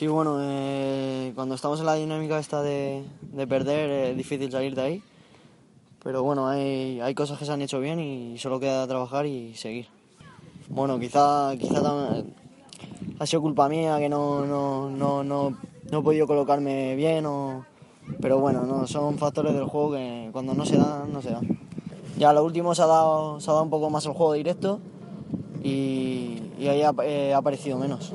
Sí, bueno, eh, cuando estamos en la dinámica esta de, de perder es difícil salir de ahí. Pero bueno, hay, hay cosas que se han hecho bien y solo queda trabajar y seguir. Bueno, quizá, quizá ha sido culpa mía que no, no, no, no, no he podido colocarme bien. O, pero bueno, no, son factores del juego que cuando no se dan, no se dan. Ya lo último se ha dado, se ha dado un poco más el juego directo y, y ahí ha, eh, ha aparecido menos.